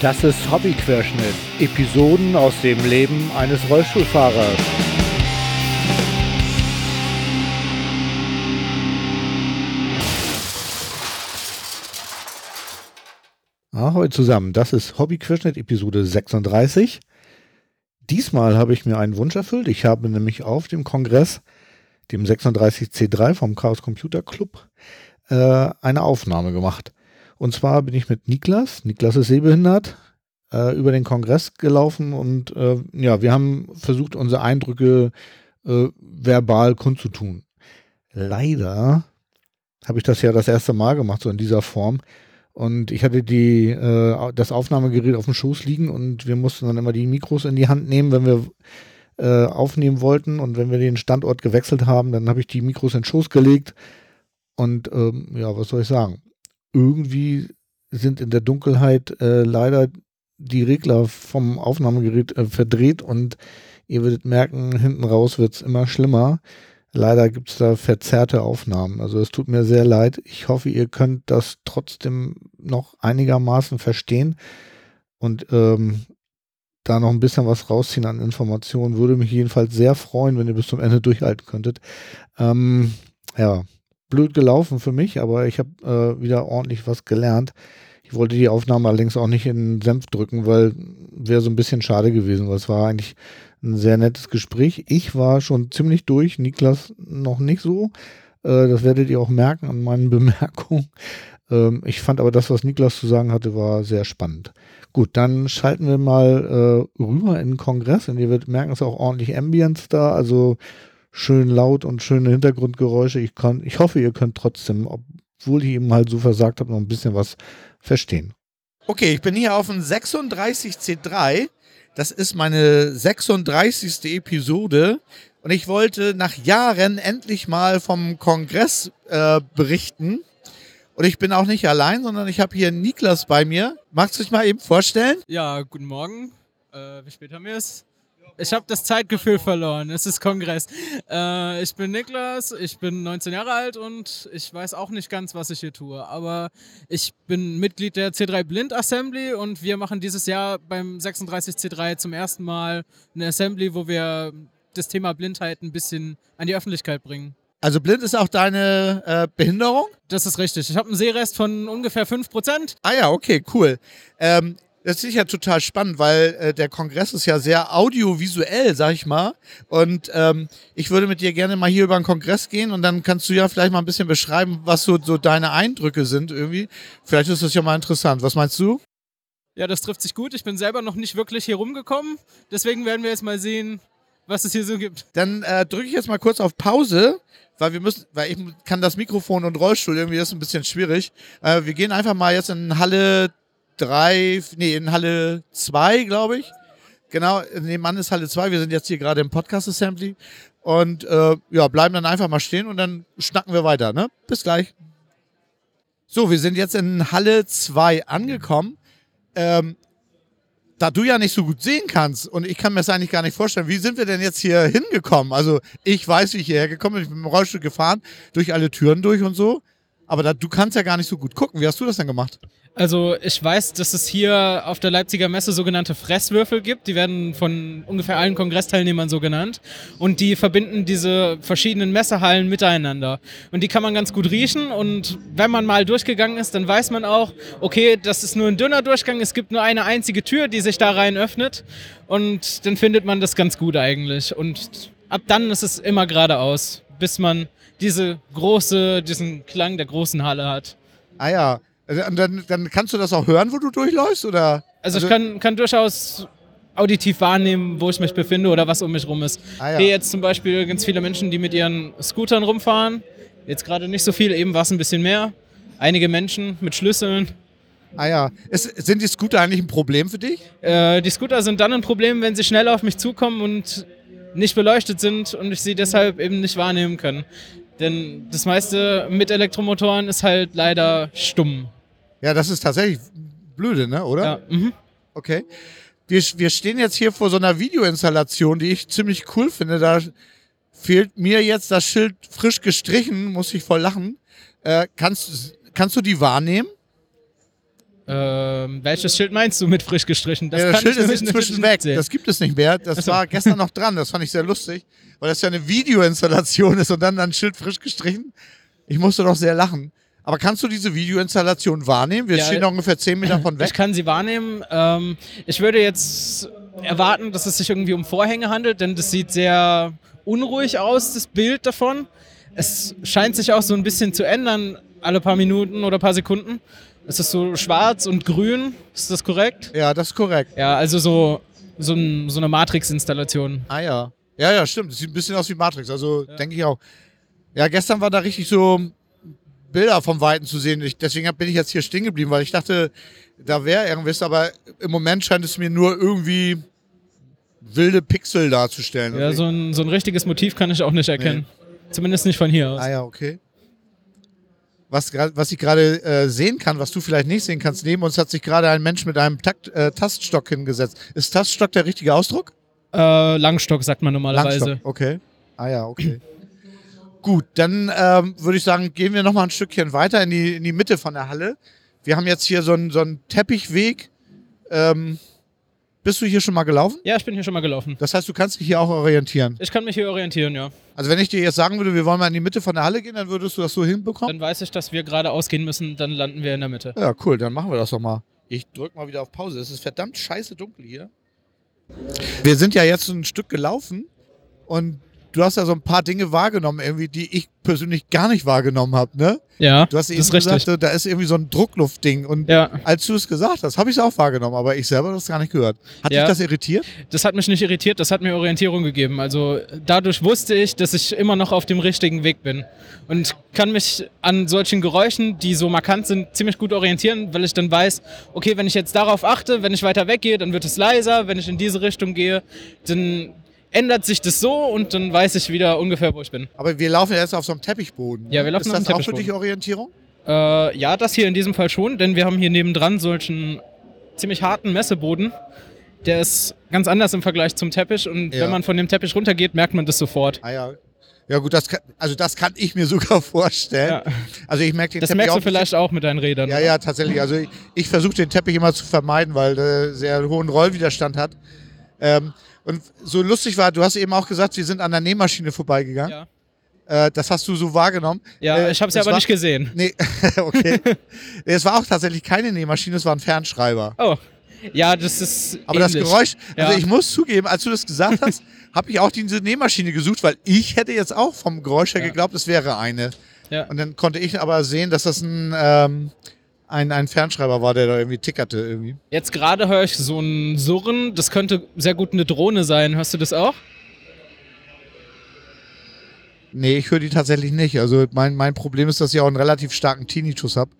Das ist Hobbyquerschnitt. Episoden aus dem Leben eines Rollstuhlfahrers. Ahoi zusammen, das ist Hobbyquerschnitt Episode 36. Diesmal habe ich mir einen Wunsch erfüllt. Ich habe nämlich auf dem Kongress, dem 36C3 vom Chaos Computer Club, äh, eine Aufnahme gemacht. Und zwar bin ich mit Niklas, Niklas ist sehbehindert, äh, über den Kongress gelaufen und äh, ja, wir haben versucht, unsere Eindrücke äh, verbal kundzutun. Leider habe ich das ja das erste Mal gemacht, so in dieser Form. Und ich hatte die, äh, das Aufnahmegerät auf dem Schoß liegen und wir mussten dann immer die Mikros in die Hand nehmen, wenn wir äh, aufnehmen wollten. Und wenn wir den Standort gewechselt haben, dann habe ich die Mikros in den Schoß gelegt. Und ähm, ja, was soll ich sagen? Irgendwie sind in der Dunkelheit äh, leider die Regler vom Aufnahmegerät äh, verdreht und ihr werdet merken, hinten raus wird es immer schlimmer. Leider gibt es da verzerrte Aufnahmen. Also es tut mir sehr leid. Ich hoffe, ihr könnt das trotzdem noch einigermaßen verstehen und ähm, da noch ein bisschen was rausziehen an Informationen. Würde mich jedenfalls sehr freuen, wenn ihr bis zum Ende durchhalten könntet. Ähm, ja, blöd gelaufen für mich, aber ich habe äh, wieder ordentlich was gelernt. Ich wollte die Aufnahme allerdings auch nicht in Senf drücken, weil wäre so ein bisschen schade gewesen, weil es war eigentlich ein sehr nettes Gespräch. Ich war schon ziemlich durch, Niklas noch nicht so. Äh, das werdet ihr auch merken an meinen Bemerkungen. Ähm, ich fand aber das, was Niklas zu sagen hatte, war sehr spannend. Gut, dann schalten wir mal äh, rüber in den Kongress und ihr werdet merken, es ist auch ordentlich Ambience da, also schön laut und schöne Hintergrundgeräusche. Ich, kann, ich hoffe, ihr könnt trotzdem, obwohl ich eben halt so versagt habe, noch ein bisschen was verstehen. Okay, ich bin hier auf dem 36C3 das ist meine 36. Episode und ich wollte nach Jahren endlich mal vom Kongress äh, berichten. Und ich bin auch nicht allein, sondern ich habe hier Niklas bei mir. Magst du dich mal eben vorstellen? Ja, guten Morgen. Äh, wie spät haben wir es? Ich habe das Zeitgefühl verloren. Es ist Kongress. Äh, ich bin Niklas, ich bin 19 Jahre alt und ich weiß auch nicht ganz, was ich hier tue. Aber ich bin Mitglied der C3 Blind Assembly und wir machen dieses Jahr beim 36C3 zum ersten Mal eine Assembly, wo wir das Thema Blindheit ein bisschen an die Öffentlichkeit bringen. Also blind ist auch deine äh, Behinderung? Das ist richtig. Ich habe einen Sehrest von ungefähr 5%. Ah ja, okay, cool. Ähm, das ist ja total spannend, weil äh, der Kongress ist ja sehr audiovisuell, sag ich mal. Und ähm, ich würde mit dir gerne mal hier über den Kongress gehen und dann kannst du ja vielleicht mal ein bisschen beschreiben, was so, so deine Eindrücke sind irgendwie. Vielleicht ist das ja mal interessant. Was meinst du? Ja, das trifft sich gut. Ich bin selber noch nicht wirklich hier rumgekommen. Deswegen werden wir jetzt mal sehen, was es hier so gibt. Dann äh, drücke ich jetzt mal kurz auf Pause, weil wir müssen, weil ich kann das Mikrofon und Rollstuhl irgendwie das ist ein bisschen schwierig. Äh, wir gehen einfach mal jetzt in Halle 3, nee, in Halle 2, glaube ich. Genau, nebenan ist Halle 2. Wir sind jetzt hier gerade im Podcast Assembly. Und äh, ja, bleiben dann einfach mal stehen und dann schnacken wir weiter. Ne? Bis gleich. So, wir sind jetzt in Halle 2 angekommen. Ähm, da du ja nicht so gut sehen kannst und ich kann mir das eigentlich gar nicht vorstellen, wie sind wir denn jetzt hier hingekommen? Also ich weiß, wie ich hierher gekommen bin. Ich bin im Rollstuhl gefahren, durch alle Türen durch und so. Aber da, du kannst ja gar nicht so gut gucken. Wie hast du das denn gemacht? Also ich weiß, dass es hier auf der Leipziger Messe sogenannte Fresswürfel gibt. Die werden von ungefähr allen Kongressteilnehmern so genannt. Und die verbinden diese verschiedenen Messehallen miteinander. Und die kann man ganz gut riechen. Und wenn man mal durchgegangen ist, dann weiß man auch, okay, das ist nur ein dünner Durchgang. Es gibt nur eine einzige Tür, die sich da rein öffnet. Und dann findet man das ganz gut eigentlich. Und ab dann ist es immer geradeaus, bis man diese große, diesen Klang der großen Halle hat. Ah ja, also, dann, dann kannst du das auch hören, wo du durchläufst, oder? Also, also ich kann, kann durchaus auditiv wahrnehmen, wo ich mich befinde oder was um mich rum ist. Ah, ja. Hier jetzt zum Beispiel ganz viele Menschen, die mit ihren Scootern rumfahren. Jetzt gerade nicht so viel, eben war es ein bisschen mehr. Einige Menschen mit Schlüsseln. Ah ja. Ist, sind die Scooter eigentlich ein Problem für dich? Äh, die Scooter sind dann ein Problem, wenn sie schnell auf mich zukommen und nicht beleuchtet sind und ich sie deshalb eben nicht wahrnehmen kann. Denn das meiste mit Elektromotoren ist halt leider stumm. Ja, das ist tatsächlich blöde, ne, oder? Ja. Mhm. Okay. Wir, wir stehen jetzt hier vor so einer Videoinstallation, die ich ziemlich cool finde. Da fehlt mir jetzt das Schild frisch gestrichen, muss ich voll lachen. Äh, kannst, kannst du die wahrnehmen? Ähm, welches Schild meinst du mit frisch gestrichen? ja, das kann Schild ich ist inzwischen weg. sehen. Das gibt es nicht mehr. Das Ach so. war gestern noch dran. Das fand ich sehr lustig, weil das ja eine Videoinstallation ist und dann ein Schild frisch gestrichen. Ich musste doch sehr lachen. Aber kannst du diese Videoinstallation wahrnehmen? Wir Ja, stehen noch ungefähr 10 Meter von Ich weg. kann sie wahrnehmen. Ähm, ich würde jetzt erwarten, dass es sich irgendwie um Vorhänge handelt, denn das sieht sehr unruhig aus, das Bild davon. Es scheint sich auch so ein bisschen zu ändern, alle paar Minuten oder paar Sekunden. Ist so schwarz und grün, ist das korrekt? Ja, das ist korrekt. Ja, also so, so, ein, so eine Matrix-Installation. Ah ja. Ja, ja, stimmt. Das sieht ein bisschen aus wie Matrix. Also denke ich auch. Ja, gestern war da richtig so Bilder vom Weiten zu sehen. Ich, deswegen bin ich jetzt hier stehen geblieben, weil ich dachte, da wäre irgendwas, aber im Moment scheint es mir nur irgendwie wilde Pixel darzustellen. Ja, so ein, so ein richtiges Motiv kann ich auch nicht erkennen. Zumindest nicht von hier aus. Ah ja, okay. Was, was ich gerade äh, sehen kann, was du vielleicht nicht sehen kannst, neben uns hat sich gerade ein Mensch mit einem Takt, äh, Taststock hingesetzt. Ist Taststock der richtige Ausdruck? Äh, Langstock sagt man normalerweise. Langstock, okay. Ah ja, okay. Gut, dann ähm, würde ich sagen, gehen wir noch mal ein Stückchen weiter in die, in die Mitte von der Halle. Wir haben jetzt hier so einen, so einen Teppichweg. Ähm, bist du hier schon mal gelaufen? Ja, ich bin hier schon mal gelaufen. Das heißt, du kannst dich hier auch orientieren. Ich kann mich hier orientieren, ja. Also wenn ich dir jetzt sagen würde, wir wollen mal in die Mitte von der Halle gehen, dann würdest du das so hinbekommen? Dann weiß ich, dass wir geradeaus gehen müssen, dann landen wir in der Mitte. Ja, cool, dann machen wir das doch mal. Ich drück mal wieder auf Pause. Es ist verdammt scheiße dunkel hier. Wir sind ja jetzt ein Stück gelaufen und du hast ja so ein paar Dinge wahrgenommen, irgendwie, die ich persönlich gar nicht wahrgenommen habe, ne? Ja, Du hast das eben ist richtig. gesagt, da ist irgendwie so ein Druckluftding und Ja, als du es gesagt hast, habe ich es auch wahrgenommen, aber ich selber habe das gar nicht gehört. Hat Ja. dich das irritiert? das hat mich nicht irritiert, das hat mir Orientierung gegeben. Also dadurch wusste ich, dass ich immer noch auf dem richtigen Weg bin. Und kann mich an solchen Geräuschen, die so markant sind, ziemlich gut orientieren, weil ich dann weiß, okay, wenn ich jetzt darauf achte, wenn ich weiter weggehe, dann wird es leiser, wenn ich in diese Richtung gehe, dann ändert sich das so und dann weiß ich wieder ungefähr, wo ich bin. Aber wir laufen ja jetzt auf so einem Teppichboden. Ja, wir laufen ist auf das einem auch für Teppichboden. dich Orientierung? Äh, ja, das hier in diesem Fall schon, denn wir haben hier nebendran solchen ziemlich harten Messeboden. Der ist ganz anders im Vergleich zum Teppich und Ja. wenn man von dem Teppich runtergeht, merkt man das sofort. Ah ja. Ja gut, das kann, also das kann ich mir sogar vorstellen. Ja. Also ich merke den Das Teppich merkst auch du vielleicht auch mit deinen Rädern. Ja, oder? ja, tatsächlich. Also ich, ich versuche den Teppich immer zu vermeiden, weil der sehr hohen Rollwiderstand hat. Ähm, und so lustig war, du hast eben auch gesagt, wir sind an der Nähmaschine vorbeigegangen. Ja, Äh, das hast du so wahrgenommen. ja Äh, ich habe sie das aber war- nicht gesehen. Nee, okay. Es war auch tatsächlich keine Nähmaschine, es war ein Fernschreiber. Oh, ja, das ist Aber das ähnlich. Geräusch, also Ja. ich muss zugeben, als du das gesagt hast, habe ich auch diese Nähmaschine gesucht, weil ich hätte jetzt auch vom Geräusch her Ja. geglaubt, es wäre eine. Ja. Und dann konnte ich aber sehen, dass das ein, ähm, ein, ein Fernschreiber war, der da irgendwie tickerte irgendwie. Jetzt gerade höre ich so ein Surren, das könnte sehr gut eine Drohne sein. Hörst du das auch? Nee, ich höre die tatsächlich nicht. Also mein, mein Problem ist, dass ich auch einen relativ starken Tinnitus habe.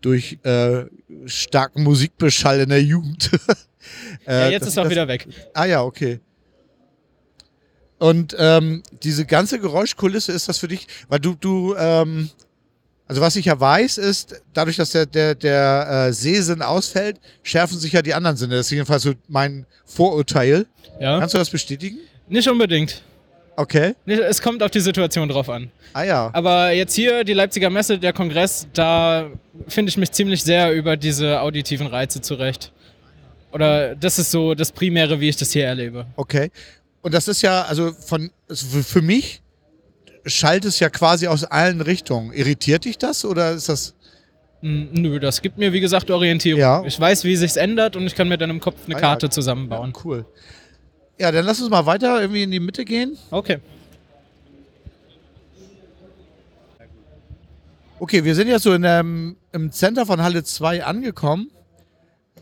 Durch äh, starken Musikbeschall in der Jugend. Ja, Äh, jetzt das- ist er wieder weg. Ah ja, okay. Und ähm, diese ganze Geräuschkulisse ist das für dich, weil du, du, ähm, also was ich ja weiß, ist, dadurch, dass der, der, der äh, Sehsinn ausfällt, schärfen sich ja die anderen Sinne. Das ist jedenfalls so mein Vorurteil. Ja? Kannst du das bestätigen? Nicht unbedingt. Okay. Es kommt auf die Situation drauf an. Ah ja. Aber jetzt hier, die Leipziger Messe, der Kongress, da finde ich mich ziemlich sehr über diese auditiven Reize zurecht. Oder das ist so das Primäre, wie ich das hier erlebe. Okay. Und das ist ja, also von, also für mich schallt es ja quasi aus allen Richtungen. Irritiert dich das oder ist das? N- Nö, das gibt mir, wie gesagt, Orientierung. Ja. Ich weiß, wie sich's ändert und ich kann mir dann im Kopf eine Ah ja. Karte zusammenbauen. Cool. Ja, dann lass uns mal weiter irgendwie in die Mitte gehen. Okay. Okay, wir sind jetzt so in dem, im Center von Halle 2 angekommen.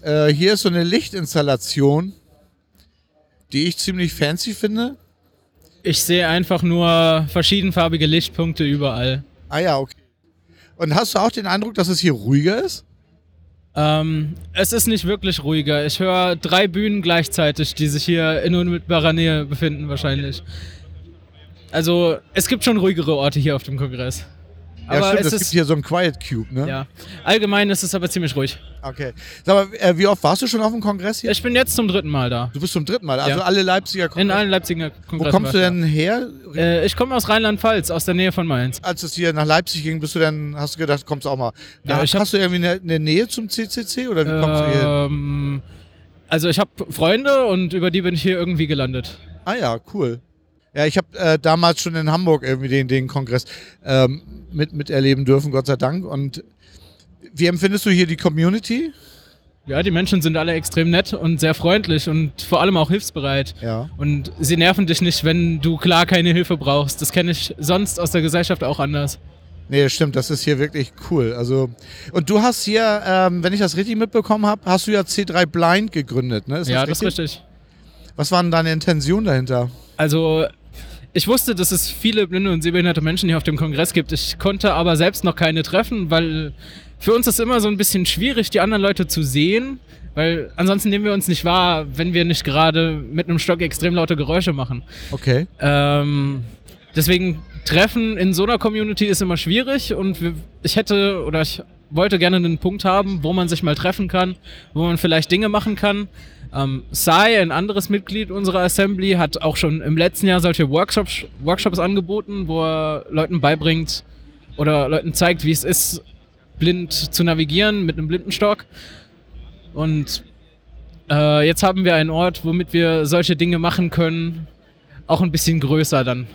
Äh, hier ist so eine Lichtinstallation, die ich ziemlich fancy finde. Ich sehe einfach nur verschiedenfarbige Lichtpunkte überall. Ah ja, okay. Und hast du auch den Eindruck, dass es hier ruhiger ist? Ähm, es ist nicht wirklich ruhiger. Ich höre drei Bühnen gleichzeitig, die sich hier in unmittelbarer Nähe befinden, wahrscheinlich. Also, es gibt schon ruhigere Orte hier auf dem Kongress. Ja, Aber stimmt, es es gibt hier so einen Quiet Cube, ne? ja. Allgemein ist es aber ziemlich ruhig. Okay. Sag mal, äh, wie oft warst du schon auf dem Kongress hier? Ich bin jetzt zum dritten Mal da. Du bist zum dritten Mal, also Ja. alle Leipziger In Kongress. allen Leipziger Wo Kongressen. kommst du denn her? Äh, ich komme aus Rheinland-Pfalz, aus der Nähe von Mainz. Als es hier nach Leipzig ging, bist du dann, hast du gedacht, kommst auch mal. Ja, Ja, hast du irgendwie eine, eine Nähe zum CCC oder wie kommst du hier? Ähm, also ich habe Freunde und über die bin ich hier irgendwie gelandet. Ah ja, cool. Ja, ich habe äh, damals schon in Hamburg irgendwie den, den Kongress ähm, mit, miterleben dürfen, Gott sei Dank. Und wie empfindest du hier die Community? Ja, die Menschen sind alle extrem nett und sehr freundlich und vor allem auch hilfsbereit. Ja. Und sie nerven dich nicht, wenn du klar keine Hilfe brauchst. Das kenne ich sonst aus der Gesellschaft auch anders. Nee, das stimmt, das ist hier wirklich cool. Also, und du hast hier, ähm, wenn ich das richtig mitbekommen habe, hast du ja C3 Blind gegründet, ne? ja, das ist richtig. Was waren deine Intentionen dahinter? Also, ich wusste, dass es viele blinde und sehbehinderte Menschen hier auf dem Kongress gibt. Ich konnte aber selbst noch keine treffen, weil für uns ist immer so ein bisschen schwierig, die anderen Leute zu sehen. Weil ansonsten nehmen wir uns nicht wahr, wenn wir nicht gerade mit einem Stock extrem laute Geräusche machen. Okay. Ähm, deswegen Treffen in so einer Community ist immer schwierig und ich hätte oder ich wollte gerne einen Punkt haben, wo man sich mal treffen kann, wo man vielleicht Dinge machen kann. Ähm, Sai, ein anderes Mitglied unserer Assembly, hat auch schon im letzten Jahr solche Workshops, Workshops angeboten, wo er Leuten beibringt oder Leuten zeigt, wie es ist, blind zu navigieren mit einem Blindenstock. Und äh, jetzt haben wir einen Ort, womit wir solche Dinge machen können, auch ein bisschen größer dann.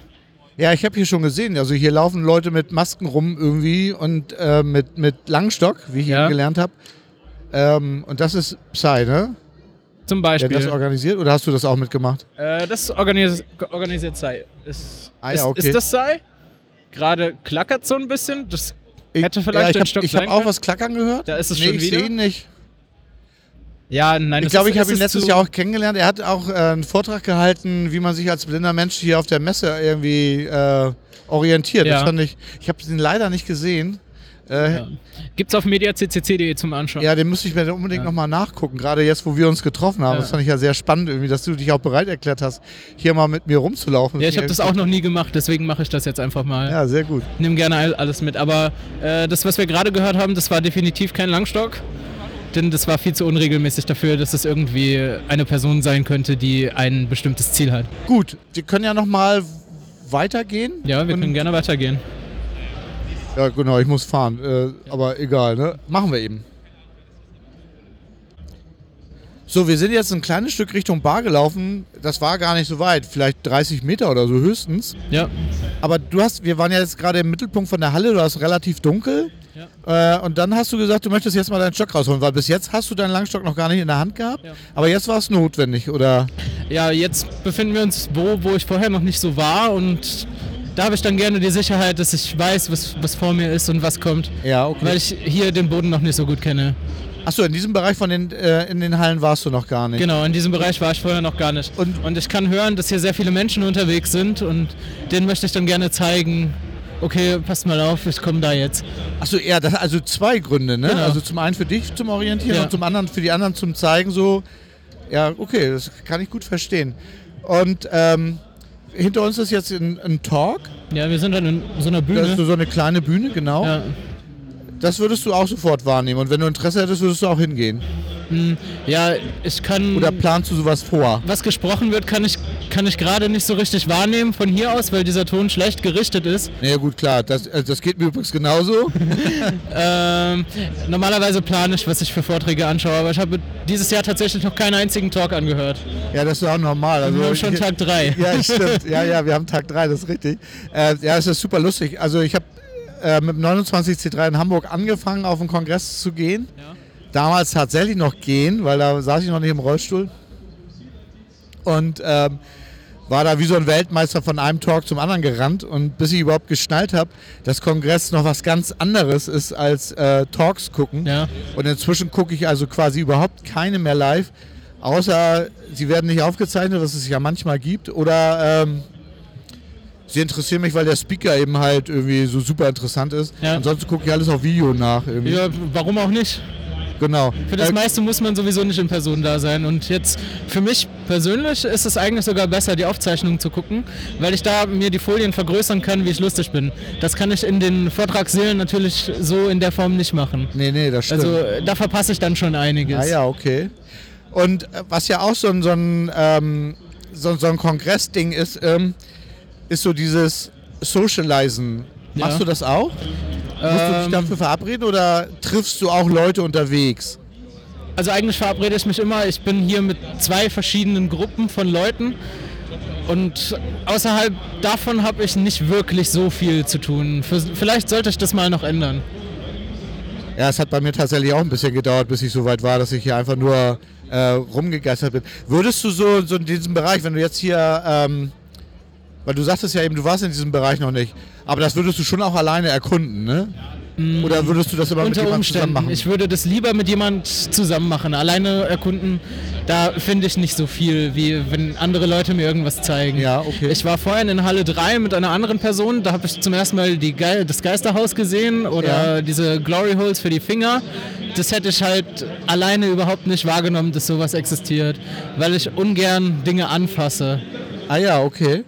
Ja, ich habe hier schon gesehen, also hier laufen Leute mit Masken rum irgendwie und äh, mit, mit Langstock, wie ich Ja. eben gelernt habe. Ähm, und das ist Psy, ne? Zum Beispiel. das organisiert oder hast du das auch mitgemacht? äh, das organis organisiert sei. Ist, Ah ja, ist, okay. ist das sei? Gerade klackert so ein bisschen. Das Ich, Hätte vielleicht ja, ich den Stock Ich habe auch was klackern gehört. Da ist es nee, schon ich wieder. sehe ihn nicht. ja, nein, Ich das glaube, ist- ich habe ihn ist letztes Jahr auch kennengelernt. Er hat auch äh, einen Vortrag gehalten, wie man sich als blinder Mensch hier auf der Messe irgendwie äh, orientiert. Das Ja. fand ich. Ich habe ihn leider nicht gesehen. Äh, ja. Ja. Gibt's auf mediaccc.de zum Anschauen. den müsste ich mir unbedingt Ja. nochmal nachgucken. Gerade jetzt, wo wir uns getroffen haben. Ja. Das fand ich ja sehr spannend, irgendwie, dass du dich auch bereit erklärt hast, hier mal mit mir rumzulaufen. Ja, ich habe das auch noch nie gemacht, deswegen mache ich das jetzt einfach mal. Ja, sehr gut. Nimm gerne all- alles mit. Aber äh, das, was wir gerade gehört haben, das war definitiv kein Langstock. Denn das war viel zu unregelmäßig dafür, dass es irgendwie eine Person sein könnte, die ein bestimmtes Ziel hat. Gut, wir können ja nochmal weitergehen. Ja, wir können gerne weitergehen. Ja, genau, ich muss fahren. Äh, aber egal, ne? Machen wir eben. So, wir sind jetzt ein kleines Stück Richtung Bar gelaufen. Das war gar nicht so weit, vielleicht 30 Meter oder so höchstens. Ja, Aber du hast, wir waren ja jetzt gerade im Mittelpunkt von der Halle, du hast relativ dunkel. Äh, und dann hast du gesagt, du möchtest jetzt mal deinen Stock rausholen, weil bis jetzt hast du deinen Langstock noch gar nicht in der Hand gehabt. Ja. Aber jetzt war es notwendig, oder? ja, jetzt befinden wir uns wo, wo ich vorher noch nicht so war und da habe ich dann gerne die Sicherheit, dass ich weiß, was, was vor mir ist und was kommt, Ja, okay. weil ich hier den Boden noch nicht so gut kenne. Achso, in diesem Bereich von den, äh, in den Hallen warst du noch gar nicht. Genau, in diesem Bereich war ich vorher noch gar nicht. Und- Und, ich kann hören, dass hier sehr viele Menschen unterwegs sind und denen möchte ich dann gerne zeigen, okay, passt mal auf, ich komme da jetzt. Achso, ja, das, also zwei Gründe, ne? Genau. Also zum einen für dich zum Orientieren Ja. und zum anderen für die anderen zum Zeigen, so, ja, okay, das kann ich gut verstehen. Und ähm, hinter uns ist jetzt ein, ein Talk, Ja, wir sind dann in so einer das Bühne. ist so eine kleine Bühne, genau. ja. Das würdest du auch sofort wahrnehmen und wenn du Interesse hättest, würdest du auch hingehen. Hm, ja, ich kann. Oder planst du sowas vor? was gesprochen wird, kann ich, kann ich gerade nicht so richtig wahrnehmen von hier aus, weil dieser Ton schlecht gerichtet ist. Naja, gut, klar, das, äh, das geht mir übrigens genauso. Ähm, normalerweise plane ich, was ich für Vorträge anschaue, aber ich habe dieses Jahr tatsächlich noch keinen einzigen Talk angehört. ja, das ist auch normal. Also, wir haben schon Tag 3. Ja, stimmt. Ja, ja, wir haben Tag 3, das ist richtig. Äh, ja, es ist super lustig. Also ich habe äh, mit dem 29C3 in Hamburg angefangen, auf den Kongress zu gehen. Ja. Damals tatsächlich noch gehen, weil da saß ich noch nicht im Rollstuhl. Und ähm, war da wie so ein Weltmeister von einem Talk zum anderen gerannt. Und bis ich überhaupt geschnallt habe, dass Kongress noch was ganz anderes ist als äh, Talks gucken. Ja. Und inzwischen gucke ich also quasi überhaupt keine mehr live, außer sie werden nicht aufgezeichnet, was es ja manchmal gibt, oder ähm, sie interessieren mich, weil der Speaker eben halt irgendwie so super interessant ist. Ja. Ansonsten gucke ich alles auf Video nach. Irgendwie. ja, warum auch nicht? Genau. Für das Äh, meiste muss man sowieso nicht in Person da sein. Und jetzt für mich persönlich ist es eigentlich sogar besser, die Aufzeichnung zu gucken, weil ich da mir die Folien vergrößern kann, wie ich lustig bin. Das kann ich in den Vortragssälen natürlich so in der Form nicht machen. Nee, nee, das stimmt. Also äh, da verpasse ich dann schon einiges. Ah ja, okay. Und äh, was ja auch so ein, so ein, ähm, so, so ein Kongressding ist, ähm, ist so dieses Socializen. Ja. Machst du das auch? Musst du dich Ähm, dafür verabreden oder triffst du auch Leute unterwegs? Also eigentlich verabrede ich mich immer. Ich bin hier mit zwei verschiedenen Gruppen von Leuten. Und außerhalb davon habe ich nicht wirklich so viel zu tun. Vielleicht sollte ich das mal noch ändern. Ja, es hat bei mir tatsächlich auch ein bisschen gedauert, bis ich so weit war, dass ich hier einfach nur äh, rumgegeistert bin. Würdest du so, so in diesem Bereich, wenn du jetzt hier, ähm, weil du sagtest ja eben, du warst in diesem Bereich noch nicht, aber das würdest du schon auch alleine erkunden, ne? Oder würdest du das immer mit jemandem zusammen machen? Ich würde das lieber mit jemand zusammen machen. Alleine erkunden, da finde ich nicht so viel, wie wenn andere Leute mir irgendwas zeigen. Ja, okay. Ich war vorhin in Halle 3 mit einer anderen Person, da habe ich zum ersten Mal die Ge das Geisterhaus gesehen oder Ja. diese Glory Holes für die Finger. Das hätte ich halt alleine überhaupt nicht wahrgenommen, dass sowas existiert, weil ich ungern Dinge anfasse. Ah ja, okay.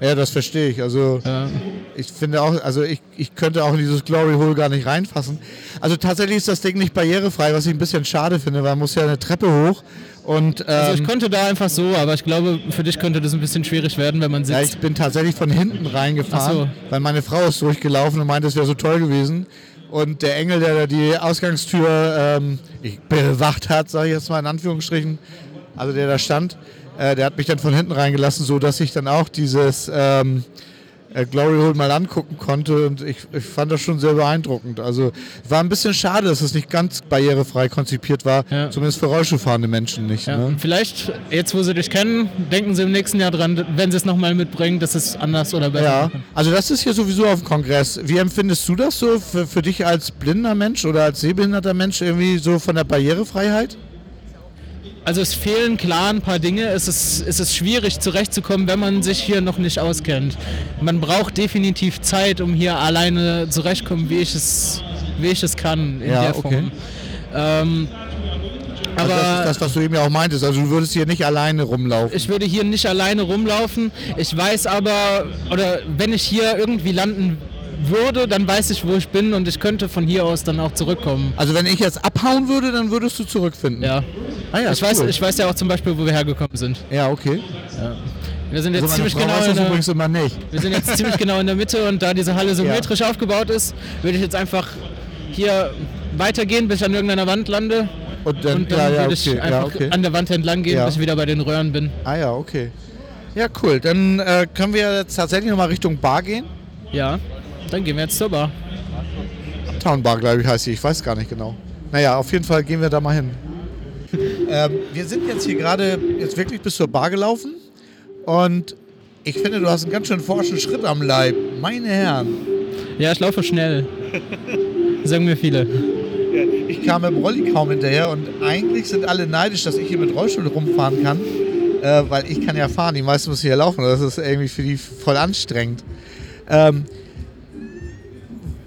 Ja, das verstehe ich. Also Ja. ich finde auch, also ich, ich könnte auch in dieses Glory Hole gar nicht reinfassen. Also tatsächlich ist das Ding nicht barrierefrei, was ich ein bisschen schade finde, weil man muss ja eine Treppe hoch und Also ich ähm, könnte da einfach so, aber ich glaube, für dich könnte das ein bisschen schwierig werden, wenn man ja, sitzt. ich bin tatsächlich von hinten reingefahren, so. weil meine Frau ist durchgelaufen und meinte, es wäre so toll gewesen. Und der Engel, der da die Ausgangstür ähm, bewacht hat, sage ich jetzt mal in Anführungsstrichen, also der da stand, äh, der hat mich dann von hinten reingelassen, so dass ich dann auch dieses ähm, äh, Glory Hole mal angucken konnte und ich, ich fand das schon sehr beeindruckend. Also war ein bisschen schade, dass es nicht ganz barrierefrei konzipiert war, Ja. zumindest für Rollstuhlfahrende Menschen nicht. Ja, Ne? vielleicht, jetzt wo sie dich kennen, denken sie im nächsten Jahr dran, wenn sie es nochmal mitbringen, dass es anders oder besser Ja, also das ist hier sowieso auf dem Kongress. Wie empfindest du das so für, für dich als blinder Mensch oder als sehbehinderter Mensch irgendwie so von der Barrierefreiheit? Also es fehlen klar ein paar Dinge. Es ist, es ist schwierig zurechtzukommen, wenn man sich hier noch nicht auskennt. Man braucht definitiv Zeit, um hier alleine zurechtkommen, wie ich es, wie ich es kann in Ja, der okay. Form. Ähm, Also aber das ist das, was du eben ja auch meintest. Also du würdest hier nicht alleine rumlaufen. ich würde hier nicht alleine rumlaufen. Ich weiß aber, oder wenn ich hier irgendwie landen würde, dann weiß ich, wo ich bin und ich könnte von hier aus dann auch zurückkommen. Also wenn ich jetzt abhauen würde, dann würdest du zurückfinden. Ja. Ah ja, ich, weiß, cool. ich weiß ja auch zum Beispiel, wo wir hergekommen sind. Ja, okay. Wir sind jetzt Also ziemlich Frau genau weiß in der, immer nicht. wir sind jetzt ziemlich genau in der Mitte und da diese Halle symmetrisch aufgebaut ist, würde ich jetzt einfach hier weitergehen, bis ich an irgendeiner Wand lande. Und dann, Und dann ja, ja, würde okay. ich ja, einfach okay. an der Wand entlang gehen, Ja. bis ich wieder bei den Röhren bin. Ah ja, okay. Ja, cool. Dann äh, können wir jetzt tatsächlich nochmal Richtung Bar gehen. Ja, dann gehen wir jetzt zur Bar. Town Bar, glaube ich, heißt sie. Ich weiß gar nicht genau. Naja, auf jeden Fall gehen wir da mal hin. Ähm, wir sind jetzt hier gerade jetzt wirklich bis zur Bar gelaufen und ich finde, du hast einen ganz schön forschen Schritt am Leib. Meine Herren. Ja, ich laufe schnell. Sagen mir viele. Ich kam mit dem Rolli kaum hinterher und eigentlich sind alle neidisch, dass ich hier mit Rollstuhl rumfahren kann, äh, weil ich kann ja fahren, die meisten müssen hier laufen. Das ist irgendwie für die voll anstrengend. Ähm,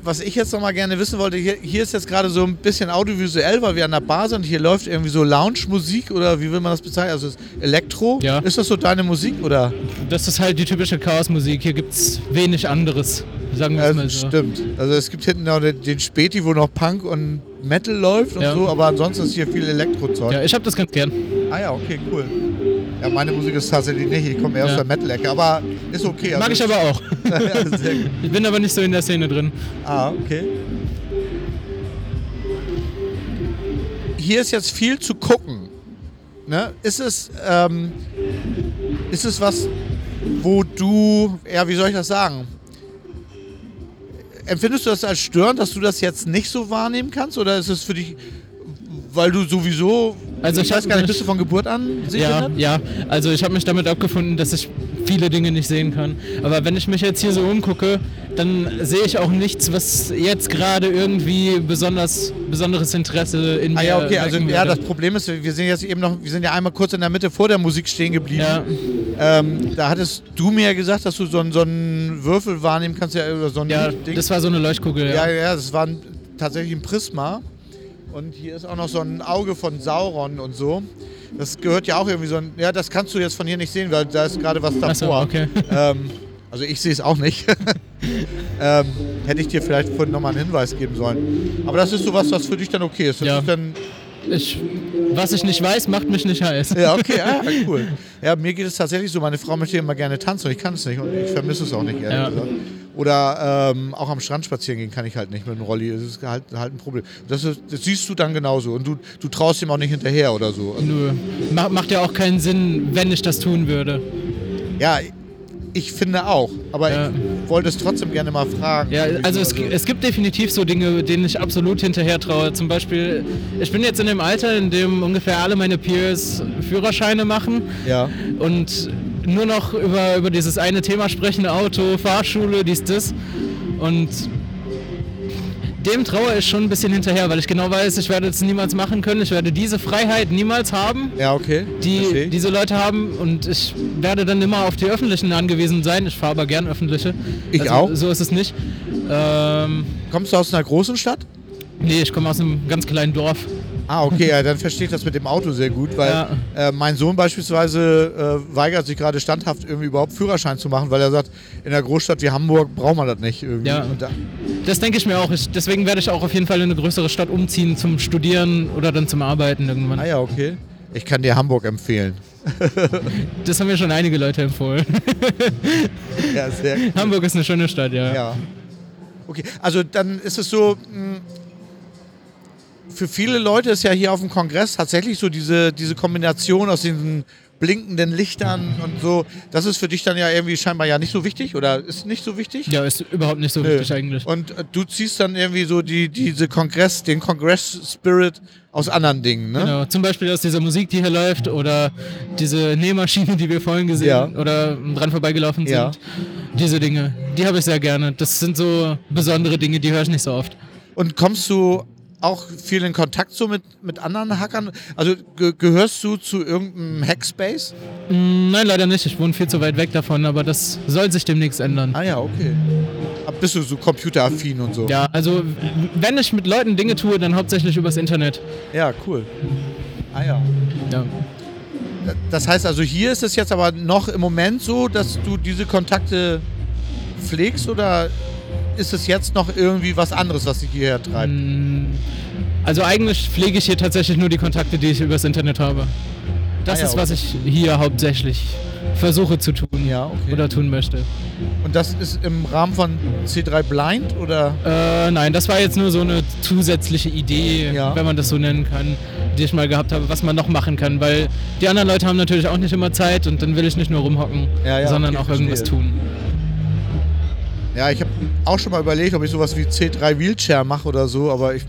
was ich jetzt noch mal gerne wissen wollte, hier, hier ist jetzt gerade so ein bisschen audiovisuell, weil wir an der Bar sind. Hier läuft irgendwie so Lounge-Musik oder wie will man das bezeichnen? Also ist Elektro? Ja. Ist das so deine Musik oder? Das ist halt die typische Chaosmusik. Hier gibt es wenig anderes. Sagen wir es Also, mal so. Stimmt. Also es gibt hinten noch den, den Späti, wo noch Punk und Metal läuft und Ja. so, aber ansonsten ist hier viel Elektrozeug. Ja, ich habe das ganz gern. Ah ja, okay, cool. Ja, meine Musik ist tatsächlich nicht. Ich komme eher aus Ja. der Metal-Ecke, aber ist okay. Mag ich aber auch. Ich bin aber nicht so in der Szene drin. Ah, okay. Hier ist jetzt viel zu gucken. Ne? Ist es, ähm, ist es was, wo du, ja, wie soll ich das sagen? Empfindest du das als störend, dass du das jetzt nicht so wahrnehmen kannst? Oder ist es für dich, weil du sowieso, Also ich weiß gar nicht, bist du von Geburt an Ja, ja. Also ich habe mich damit abgefunden, dass ich viele Dinge nicht sehen kann. Aber wenn ich mich jetzt hier so umgucke, dann sehe ich auch nichts, was jetzt gerade irgendwie besonders besonderes Interesse in Ah mir ja, okay, also ja, das Problem ist, wir sind jetzt eben noch, wir sind ja einmal kurz in der Mitte vor der Musik stehen geblieben. Ja, Ähm, da hattest du mir ja gesagt, dass du so einen, so einen Würfel wahrnehmen kannst, ja, oder so ein ja, Ding. das war so eine Leuchtkugel. ja, Ja. ja, das war ein, tatsächlich ein Prisma. Und hier ist auch noch so ein Auge von Sauron und so. Das gehört ja auch irgendwie so ein. Ja, das kannst du jetzt von hier nicht sehen, weil da ist gerade was davor. Achso, okay. Ähm, also ich sehe es auch nicht. ähm, hätte ich dir vielleicht vorhin nochmal einen Hinweis geben sollen. Aber das ist sowas, was für dich dann okay ist. Das Ja. ist dann, Ich, was ich nicht weiß, macht mich nicht heiß. ja, okay, ah, cool. Ja, mir geht es tatsächlich so, meine Frau möchte immer gerne tanzen und ich kann es nicht und ich vermisse es auch nicht, ehrlich Ja. gesagt. Oder ähm, auch am Strand spazieren gehen kann ich halt nicht mit dem Rolli. Das ist halt, halt ein Problem. Das, ist, das siehst du dann genauso und du, du traust ihm auch nicht hinterher oder so. Also, Nö. Ma- Macht ja auch keinen Sinn, wenn ich das tun würde. ja, ich finde auch. Aber Ja. ich wollte es trotzdem gerne mal fragen. Ja, also es, Also- es gibt definitiv so Dinge, denen ich absolut hinterher traue. Zum Beispiel, ich bin jetzt in dem Alter, in dem ungefähr alle meine Peers Führerscheine machen Ja. und nur noch über, über dieses eine Thema sprechen, Auto, Fahrschule, dies, das. Und dem traue ich schon ein bisschen hinterher, weil ich genau weiß, ich werde es niemals machen können. Ich werde diese Freiheit niemals haben, Ja, okay. Die diese Leute haben. Und ich werde dann immer auf die Öffentlichen angewiesen sein. Ich fahre aber gern Öffentliche. Ich also, auch. So ist es nicht. Ähm, Kommst du aus einer großen Stadt? nee, ich komme aus einem ganz kleinen Dorf. Ah, okay, ja, dann verstehe ich das mit dem Auto sehr gut, weil Ja. äh, mein Sohn beispielsweise äh, weigert sich gerade standhaft irgendwie überhaupt Führerschein zu machen, weil er sagt, in einer Großstadt wie Hamburg braucht man das nicht irgendwie. Ja. Da, Das denke ich mir auch. Ich, deswegen werde ich auch auf jeden Fall in eine größere Stadt umziehen zum Studieren oder dann zum Arbeiten irgendwann. ah ja, okay. Ich kann dir Hamburg empfehlen. Das haben mir schon einige Leute empfohlen. Ja, sehr cool. Hamburg ist eine schöne Stadt, ja. Ja. Okay, also dann ist es so, mh, für viele Leute ist ja hier auf dem Kongress tatsächlich so diese, diese Kombination aus diesen blinkenden Lichtern und so, das ist für dich dann ja irgendwie scheinbar ja nicht so wichtig oder ist nicht so wichtig? Ja, ist überhaupt nicht so Nö. wichtig eigentlich. Und äh, du ziehst dann irgendwie so die, diese Kongress, den Kongress-Spirit aus anderen Dingen, ne? Genau, zum Beispiel aus dieser Musik, die hier läuft oder diese Nähmaschine, die wir vorhin gesehen Ja. oder dran vorbeigelaufen sind. Ja. Diese Dinge, die habe ich sehr gerne. Das sind so besondere Dinge, die höre ich nicht so oft. Und kommst du auch viel in Kontakt so mit, mit anderen Hackern? Also ge gehörst du zu irgendeinem Hackspace? Mm, Nein, leider nicht. Ich wohne viel zu weit weg davon, aber das soll sich demnächst ändern. Ah ja, okay. Bist du so computeraffin und so? Ja, also wenn ich mit Leuten Dinge tue, dann hauptsächlich übers Internet. Ja, cool. Ah ja. Ja. Das heißt also, hier ist es jetzt aber noch im Moment so, dass du diese Kontakte pflegst oder ist es jetzt noch irgendwie was anderes, was dich hierher treibt? Mm, Also eigentlich pflege ich hier tatsächlich nur die Kontakte, die ich übers Internet habe. Das Ah ja, ist, was ich hier hauptsächlich versuche zu tun Ja, okay. oder tun möchte. Und das ist im Rahmen von C3 Blind oder? Äh, nein, das war jetzt nur so eine zusätzliche Idee, Ja. wenn man das so nennen kann, die ich mal gehabt habe, was man noch machen kann, weil die anderen Leute haben natürlich auch nicht immer Zeit und dann will ich nicht nur rumhocken, Ja, ja, sondern okay, auch irgendwas verstehe. tun. Ja, ich habe auch schon mal überlegt, ob ich sowas wie C3 Wheelchair mache oder so, aber ich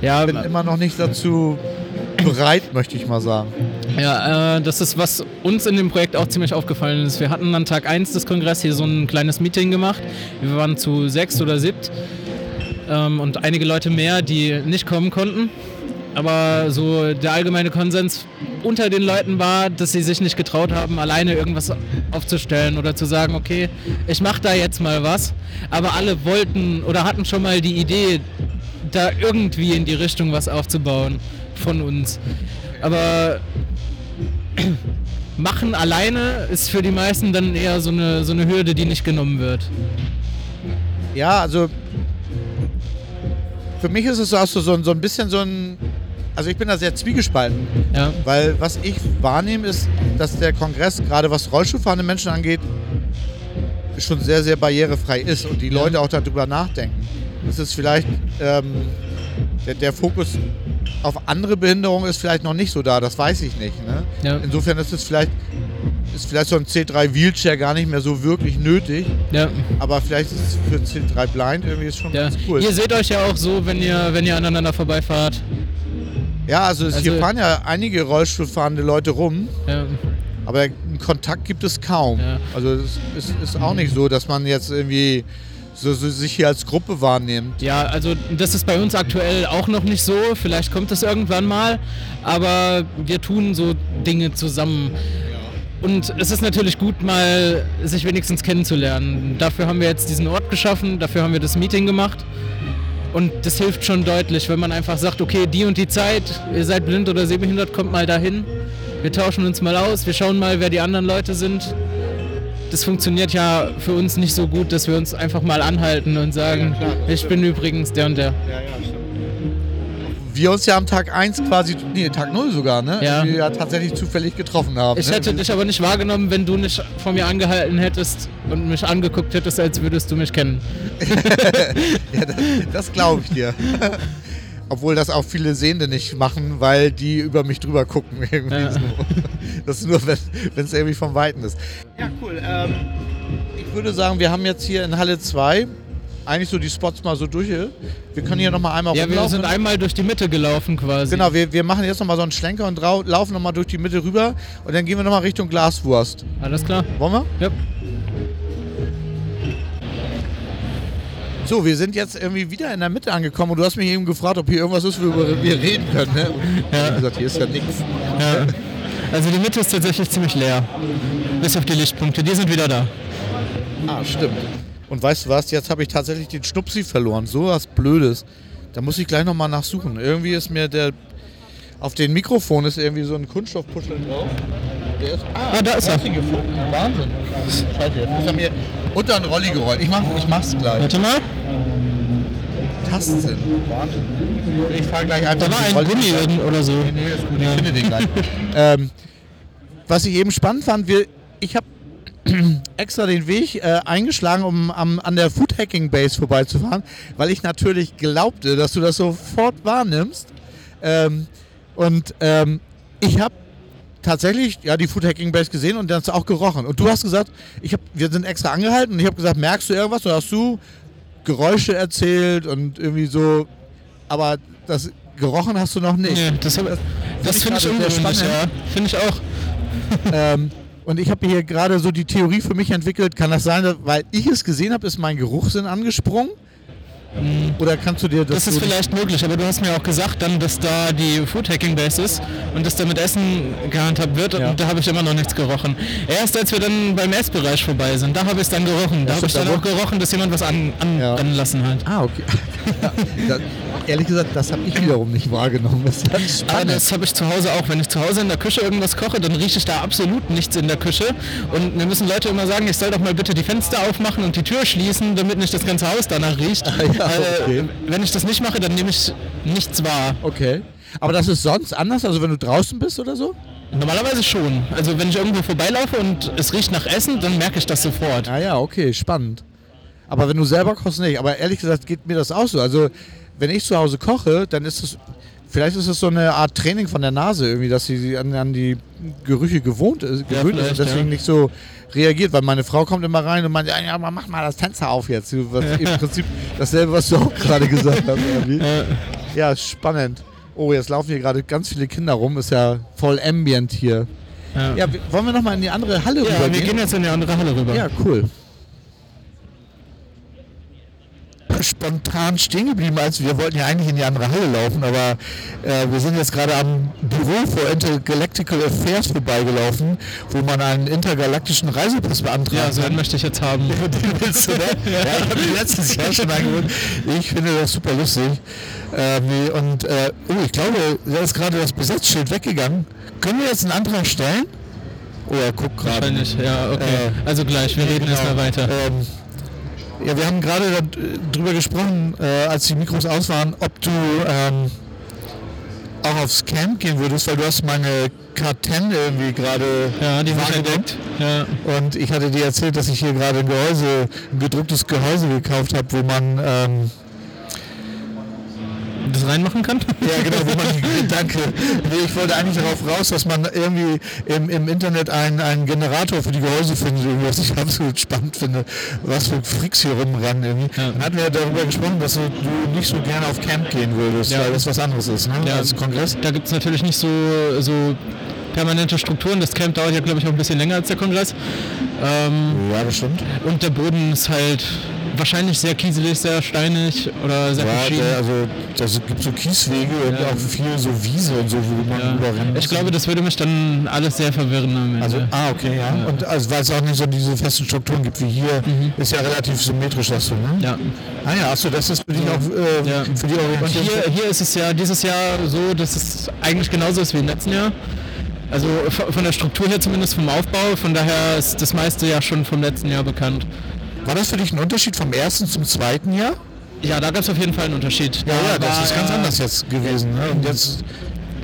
Ja, bin immer noch nicht dazu bereit, möchte ich mal sagen. Ja, äh, das ist, was uns in dem Projekt auch ziemlich aufgefallen ist. Wir hatten an Tag 1 des Kongresses hier so ein kleines Meeting gemacht. Wir waren zu sechs oder siebt ähm, und einige Leute mehr, die nicht kommen konnten. Aber so der allgemeine Konsens unter den Leuten war, dass sie sich nicht getraut haben, alleine irgendwas aufzustellen oder zu sagen, okay, ich mache da jetzt mal was. Aber alle wollten oder hatten schon mal die Idee, da irgendwie in die Richtung was aufzubauen von uns. Aber machen alleine ist für die meisten dann eher so eine, so eine Hürde, die nicht genommen wird. Ja, also für mich ist es auch so, so, ein- so ein bisschen so ein. Also ich bin da sehr zwiegespalten, Ja, weil was ich wahrnehme ist, dass der Kongress, gerade was Rollstuhlfahrende Menschen angeht, schon sehr, sehr barrierefrei ist und die Ja. Leute auch darüber nachdenken. Es ist vielleicht ähm, der, der Fokus auf andere Behinderungen ist vielleicht noch nicht so da, das weiß ich nicht. Ne? Ja. Insofern ist es vielleicht, ist vielleicht so ein C3 Wheelchair gar nicht mehr so wirklich nötig. ja, Aber vielleicht ist es für C3 Blind irgendwie schon ja. ganz cool. Ihr seht euch ja auch so, wenn ihr, wenn ihr aneinander vorbeifahrt. Ja, also, es- hier Also- fahren ja einige Rollstuhlfahrende Leute rum, Ja, aber einen Kontakt gibt es kaum. Ja. Also es ist, ist auch nicht so, dass man jetzt irgendwie so, so sich hier als Gruppe wahrnimmt. ja, also das ist bei uns aktuell auch noch nicht so. Vielleicht kommt es irgendwann mal. Aber wir tun so Dinge zusammen. Und es ist natürlich gut, mal sich wenigstens kennenzulernen. Dafür haben wir jetzt diesen Ort geschaffen, dafür haben wir das Meeting gemacht. Und das hilft schon deutlich, wenn man einfach sagt, okay, die und die Zeit, ihr seid blind oder sehbehindert, kommt mal dahin. Wir tauschen uns mal aus, wir schauen mal, wer die anderen Leute sind. Das funktioniert ja für uns nicht so gut, dass wir uns einfach mal anhalten und sagen, ich bin übrigens der und der. Wir uns ja am Tag 1 quasi, nee, Tag 0 sogar, ne? Ja. Wir ja tatsächlich zufällig getroffen haben. Ich ne? hätte dich aber nicht wahrgenommen, wenn du nicht vor mir angehalten hättest und mich angeguckt hättest, als würdest du mich kennen. Ja, das, das glaube ich dir. Obwohl das auch viele Sehende nicht machen, weil die über mich drüber gucken. Irgendwie Ja. so. Das ist nur, wenn es irgendwie vom Weiten ist. Ja, cool. Ähm, ich würde sagen, wir haben jetzt hier in Halle 2 eigentlich so die Spots mal so durch. Wir können hier nochmal einmal Ja, wir rumlaufen. sind einmal durch die Mitte gelaufen quasi. Genau, wir, wir machen jetzt nochmal so einen Schlenker und laufen nochmal durch die Mitte rüber und dann gehen wir nochmal Richtung Glaswurst. Alles klar? Wollen wir? Ja. So, wir sind jetzt irgendwie wieder in der Mitte angekommen und du hast mich eben gefragt, ob hier irgendwas ist, worüber wir reden können. Ne? Ich Ja. hab gesagt, hier ist ja nichts. ja. Also die Mitte ist tatsächlich ziemlich leer. Bis auf die Lichtpunkte, die sind wieder da. Ah, stimmt. Und weißt du was, jetzt habe ich tatsächlich den Schnupsi verloren. So was Blödes. Da muss ich gleich nochmal nachsuchen. Irgendwie ist mir der. Auf dem Mikrofon ist irgendwie so ein Kunststoffpuschel drauf. Der ist. Ah, Ah, da ist er. gefunden. Wahnsinn. Scheiße, jetzt ist er mir unter den Rolli gerollt. Ich, mach, ich mach's gleich. Warte mal. Tastsinn. Wahnsinn. Ich fahr gleich einfach Da war ein Rolli- Gummi oder so. Nee, ist gut, ich finde den gleich. ähm, was ich eben spannend fand, wir, ich habe extra den Weg äh, eingeschlagen, um am, an der Food Hacking Base vorbeizufahren, weil ich natürlich glaubte, dass du das sofort wahrnimmst. Ähm, und ähm, ich habe tatsächlich ja die Food Hacking Base gesehen und das auch gerochen. Und du hast gesagt, ich hab, wir sind extra angehalten und ich habe gesagt, merkst du irgendwas oder hast du Geräusche erzählt und irgendwie so, aber das gerochen hast du noch nicht. Nee, das das ich finde ich ungewöhnlich, spannend. ja. Finde ich auch. ähm, und ich habe hier gerade so die Theorie für mich entwickelt. Kann das sein, weil ich es gesehen habe, ist mein Geruchssinn angesprungen? Oder kannst du dir das, Das ist vielleicht möglich, aber du hast mir auch gesagt dann, dass da die Food Hacking Base ist und dass da mit Essen gehandhabt wird Ja. und da habe ich immer noch nichts gerochen. Erst als wir dann beim Essbereich vorbei sind, da habe ich es dann gerochen. Da habe ich dann da auch gerochen, dass jemand was an, Ja. anbrennen hat. Ah, okay. ja, da, ehrlich gesagt, das habe ich wiederum nicht wahrgenommen. Das ist Aber das habe ich zu Hause auch. Wenn ich zu Hause in der Küche irgendwas koche, dann rieche ich da absolut nichts in der Küche. Und mir müssen Leute immer sagen, ich soll doch mal bitte die Fenster aufmachen und die Tür schließen, damit nicht das ganze Haus danach riecht. ja, Weil, okay. Wenn ich das nicht mache, dann nehme ich nichts wahr. okay. Aber das ist sonst anders, also wenn du draußen bist oder so? Normalerweise schon. Also wenn ich irgendwo vorbeilaufe und es riecht nach Essen, dann merke ich das sofort. Ah ja, okay, spannend. Aber wenn du selber kochst, nicht. Aber ehrlich gesagt geht mir das auch so. Also wenn ich zu Hause koche, dann ist es, vielleicht ist es so eine Art Training von der Nase irgendwie, dass sie an, an die Gerüche gewohnt ist, Ja, gewöhnt ist und deswegen ja. nicht so reagiert. Weil meine Frau kommt immer rein und meint, ja, ja, mach mal das Fenster auf jetzt. Was Im Prinzip dasselbe, was du auch gerade gesagt hast. Irgendwie. Ja, spannend. Oh, jetzt laufen hier gerade ganz viele Kinder rum. Ist ja voll ambient hier. ja. Ja, wollen wir nochmal in die andere Halle Ja, wir gehen jetzt in die andere Halle rüber. Ja, cool. Spontan stehen geblieben, als wir wollten ja eigentlich in die andere Halle laufen, aber äh, wir sind jetzt gerade am Büro für Intergalactical Affairs vorbeigelaufen, wo man einen intergalaktischen Reisepass beantragen Ja, so einen kann. möchte ich jetzt haben. Den willst du, ne? ja, ich habe den letztes Jahr schon eingeholt. Ich finde das super lustig. Ähm, und äh, oh, ich glaube, da ist gerade das Besetzschild weggegangen. Können wir jetzt einen Antrag stellen? Oh, er guckt gerade. Wahrscheinlich, ja, okay. Äh, also gleich, wir reden Genau. erstmal weiter. Ähm, ja, wir haben gerade darüber gesprochen, äh, als die Mikros aus waren, ob du ähm, auch aufs Camp gehen würdest, weil du hast meine K10 irgendwie gerade Ja, die entdeckt. Ja. Und ich hatte dir erzählt, dass ich hier gerade ein Gehäuse, ein gedrucktes Gehäuse gekauft habe, wo man ähm, Das reinmachen kann? Ja, genau, wo man, danke. Nee, ich wollte eigentlich darauf raus, dass man irgendwie im, im Internet einen, einen Generator für die Gehäuse findet, was ich absolut spannend finde, was für Freaks hier rumrennen irgendwie. Ja. Dann hatten wir darüber gesprochen, dass du, du nicht so gerne auf Camp gehen würdest, Ja. weil das was anderes ist, ne? Ja. als Kongress. Da gibt es natürlich nicht so, so permanente Strukturen. Das Camp dauert ja, glaube ich, auch ein bisschen länger als der Kongress. Ähm, Ja, das stimmt. und der Boden ist halt wahrscheinlich sehr kieselig, sehr steinig oder sehr Ja, verschieden. der, also das gibt so Kieswege und Ja. auch viel so Wiese und so, wo man Ja. überrennen Ich glaube, das würde mich dann alles sehr verwirren. Also, ah, okay, ja. Und also, weil es auch nicht so diese festen Strukturen gibt wie hier, ist ja relativ symmetrisch, das so, ne? ja. Ah ja, achso, das ist für dich auch äh, Ja. für die Und Orientierung. hier, hier ist es ja dieses Jahr so, dass es eigentlich genauso ist wie im letzten Jahr. Also von der Struktur her zumindest vom Aufbau, von daher ist das meiste ja schon vom letzten Jahr bekannt. War das für dich ein Unterschied vom ersten zum zweiten Jahr? Ja, da gab es auf jeden Fall einen Unterschied. Ja, ja, das war, ist ganz äh, anders jetzt gewesen. Ne? Und jetzt,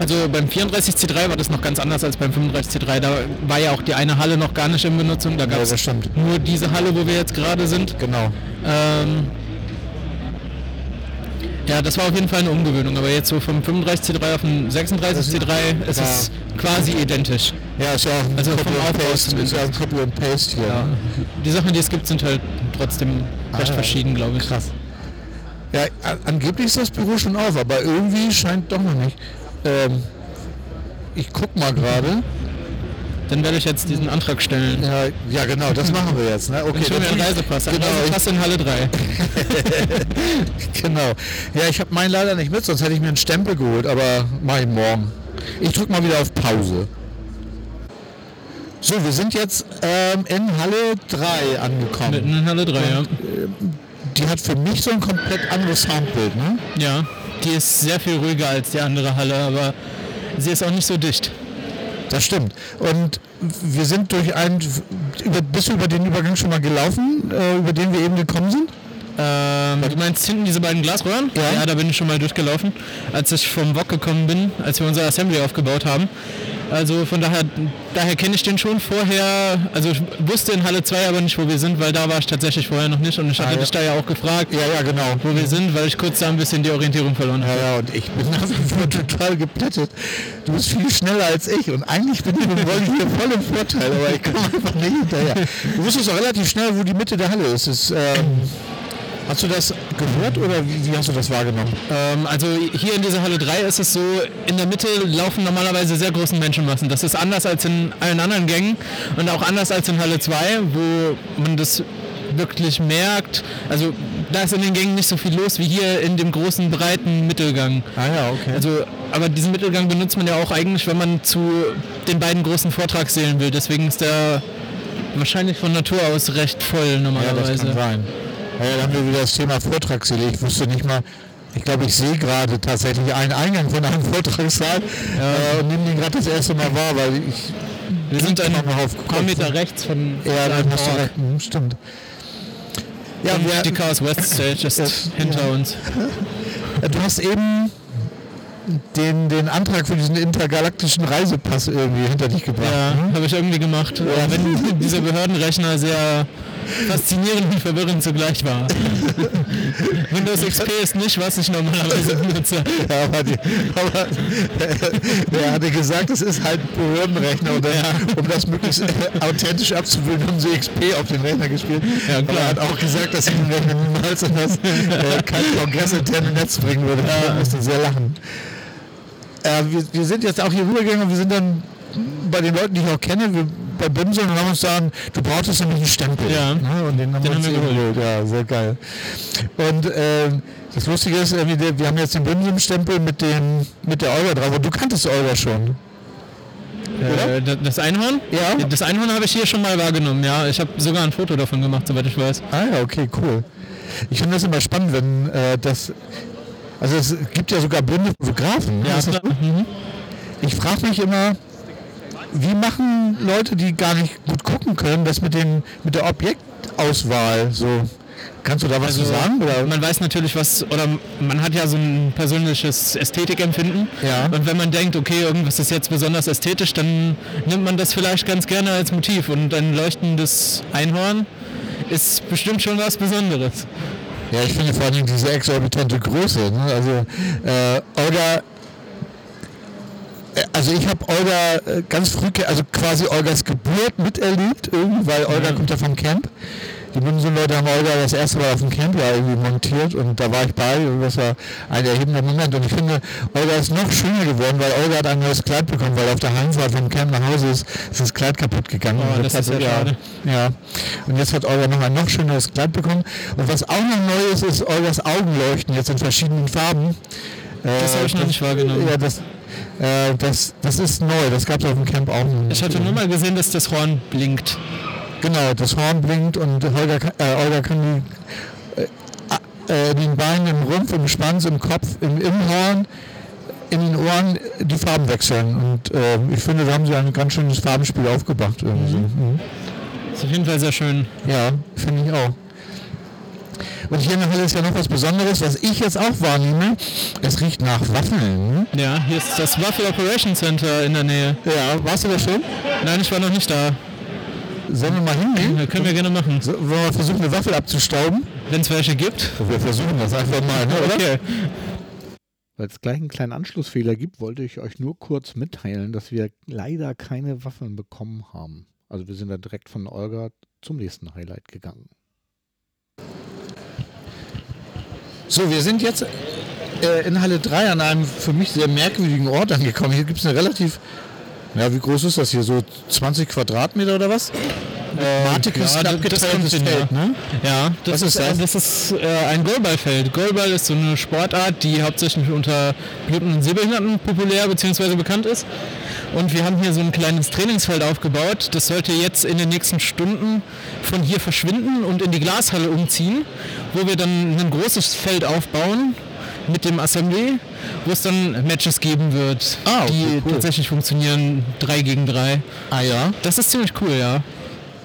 Also beim 34C3 war das noch ganz anders als beim 35C3. Da war ja auch die eine Halle noch gar nicht in Benutzung. Da gab ja, es stimmt. nur diese Halle, wo wir jetzt gerade sind. Genau. Ähm, ja, das war auf jeden Fall eine Umgewöhnung. Aber jetzt so vom 35C3 auf den 36C3 ist es quasi identisch. Ja, ist ja auch ein Also Copy Aufbau Paste, ist ja ein Copy and Paste hier. Ja. Die Sachen, die es gibt, sind halt trotzdem recht Ah, verschieden, glaube ich. Krass. Ja, angeblich ist das Büro schon auf, aber irgendwie scheint doch noch nicht. Ähm, ich guck mal gerade. Dann werde ich jetzt diesen Antrag stellen. Ja, ja, genau, das machen wir jetzt. Ne? Okay, dann- Reisepass. Einen Genau, Reisepass in Halle 3. Genau. Ja, ich habe meinen leider nicht mit, sonst hätte ich mir einen Stempel geholt, aber mache ich morgen. Ich drücke mal wieder auf Pause. So, wir sind jetzt ähm, in Halle 3 angekommen. Mitten in Halle 3, ja. Die hat für mich so ein komplett anderes Soundbild, ne? Ja, die ist sehr viel ruhiger als die andere Halle, aber sie ist auch nicht so dicht. Das stimmt. Und wir sind durch einen, über, bist du über den Übergang schon mal gelaufen, äh, über den wir eben gekommen sind? Ähm, du meinst hinten diese beiden Glasröhren? Ja. Ja, da bin ich schon mal durchgelaufen, als ich vom Wok gekommen bin, als wir unser Assembly aufgebaut haben. Also von daher, daher kenne ich den schon vorher. Also ich wusste in Halle 2 aber nicht, wo wir sind, weil da war ich tatsächlich vorher noch nicht und ich hatte Ah, ja. dich da ja auch gefragt, Ja, ja, genau. wo wir sind, weil ich kurz da ein bisschen die Orientierung verloren Ja, habe. ja, und ich bin nach wie vor total geplättet. Du bist viel schneller als ich und eigentlich bin ich mit hier voll im Vorteil, aber ich komme einfach nicht hinterher. Du wusstest auch relativ schnell, wo die Mitte der Halle ist. ist ähm, hast du das gehört oder wie, wie hast du das wahrgenommen? Ähm, also hier in dieser Halle 3 ist es so, in der Mitte laufen normalerweise sehr großen Menschenmassen. Das ist anders als in allen anderen Gängen und auch anders als in Halle 2, wo man das wirklich merkt. Also da ist in den Gängen nicht so viel los wie hier in dem großen, breiten Mittelgang. Ah ja, okay. Also, aber diesen Mittelgang benutzt man ja auch eigentlich, wenn man zu den beiden großen Vortragssälen will. Deswegen ist der wahrscheinlich von Natur aus recht voll ja, das normalerweise. kann sein. Ja, dann haben wir wieder das Thema Vortragssäle. Ich wusste nicht mal, ich glaube, ich sehe gerade tatsächlich einen Eingang von einem Vortragssaal äh, und nehme den gerade das erste Mal wahr, weil ich Wir sind ein noch auf paar Meter rechts von Ja, dann hast du recht. Hm, Stimmt. Ja, Und wir, die Chaos West Stage ist Das- hinter ja. uns. du hast eben den, den Antrag für diesen intergalaktischen Reisepass irgendwie hinter dich gebracht. Ja, ne? habe ich irgendwie gemacht. Ja. Wenn dieser Behördenrechner sehr faszinierend und verwirrend zugleich war. Windows XP ist nicht, was ich normalerweise benutze. Ja, aber, die, aber er hatte gesagt, es ist halt ein Behördenrechner und das, um das möglichst äh, authentisch abzubilden, haben sie XP auf den Rechner gespielt. Ja, aber klar. er hat auch gesagt, dass sie den Rechner niemals in das äh, kein kongressinterne Netz bringen würde. Ja. Ich musste sehr lachen. Äh, wir, wir sind jetzt auch hier rübergegangen und wir sind dann bei den Leuten, die ich auch kenne, wir, bei Bimsel und haben uns sagen, du brauchtest nämlich einen Stempel. Ja. Ne? Und den haben Den wir uns haben wir geholt. Ja, sehr geil. Und ähm, das Lustige ist, wir haben jetzt den Bimsel-Stempel mit, dem- mit der Olga drauf. Und du kanntest Olga schon. Äh, da- das Einhorn? Ja. Das Einhorn habe ich hier schon mal wahrgenommen, ja. Ich habe sogar ein Foto davon gemacht, soweit ich weiß. Ah ja, okay, cool. Ich finde das immer spannend, wenn äh, das... Also es gibt ja sogar blinde Fotografen. ne? Ja, das klar. Mhm. Ich frage mich immer, wie machen Leute, die gar nicht gut gucken können, das mit, den, mit der Objektauswahl so? Kannst du da was zu sagen? Oder? Man weiß natürlich was, oder man hat ja so ein persönliches Ästhetikempfinden. Ja. Und wenn man denkt, okay, irgendwas ist jetzt besonders ästhetisch, dann nimmt man das vielleicht ganz gerne als Motiv. Und ein leuchtendes Einhorn ist bestimmt schon was Besonderes. Ja, ich finde vor allem diese exorbitante Größe. Ne? Also äh, äh, also ich habe Olga äh, ganz früh, also quasi Olgas Geburt miterlebt, irgendwie, weil Olga kommt ja vom Camp. die Bundesleute haben Olga das erste Mal auf dem Camp ja irgendwie montiert und da war ich bei und das war ein erhebender Moment. Und ich finde, Olga ist noch schöner geworden, weil Olga hat ein neues Kleid bekommen, weil auf der Heimfahrt vom Camp nach Hause ist, ist das Kleid kaputt gegangen. Oh, Und das jetzt ist hat ja schade. Ja. Und jetzt hat Olga noch ein noch schöneres Kleid bekommen. Und was auch noch neu ist, ist Olgas Augenleuchten jetzt in verschiedenen Farben. Das habe ich noch nicht wahrgenommen. Ja, das, äh, das, das ist neu. Das gab es auf dem Camp auch noch. Ich hatte nur mal gesehen, dass das Horn blinkt. Genau, das Horn blinkt und Holger, kann- äh, Olga kann die, äh, äh, in den Beinen, im Rumpf, im Schwanz, im Kopf, im, Horn, in den Ohren die Farben wechseln. Und äh, ich finde, da haben sie ein ganz schönes Farbenspiel aufgebracht. Irgendwie so. Mhm. Ist auf jeden Fall sehr schön. Ja, finde ich auch. Und hier in der Halle ist ja noch was Besonderes, was ich jetzt auch wahrnehme. Es riecht nach Waffeln. Ne? Ja, hier ist das Waffle Operation Center in der Nähe. Ja, warst du da schon? Nein, ich war noch nicht da. Sollen wir mal hingehen? Ja, können wir gerne machen. So, wollen wir versuchen, eine Waffel abzustauben? Wenn es welche gibt. Wir versuchen das einfach mal, ne, oder? Okay. Weil es gleich einen kleinen Anschlussfehler gibt, wollte ich euch nur kurz mitteilen, dass wir leider keine Waffeln bekommen haben. Also wir sind da direkt von Olga zum nächsten Highlight gegangen. So, wir sind jetzt äh, in Halle 3 an einem für mich sehr merkwürdigen Ort angekommen. Hier gibt es eine relativ, ja, wie groß ist das hier? So 20 Quadratmeter oder was? Das- das abgeteiltes kommt hin, Feld, ne? Ja, das ist ist, das? das ist äh, ein Goalballfeld. Goalball ist so eine Sportart, die hauptsächlich unter Blinden und Sehbehinderten populär bzw. bekannt ist. Und wir haben hier so ein kleines Trainingsfeld aufgebaut. Das sollte jetzt in den nächsten Stunden von hier verschwinden und in die Glashalle umziehen, wo wir dann ein großes Feld aufbauen mit dem Assembly, wo es dann Matches geben wird, Ah, okay, die cool. tatsächlich funktionieren, 3 gegen 3. Ah ja. Das ist ziemlich cool, ja.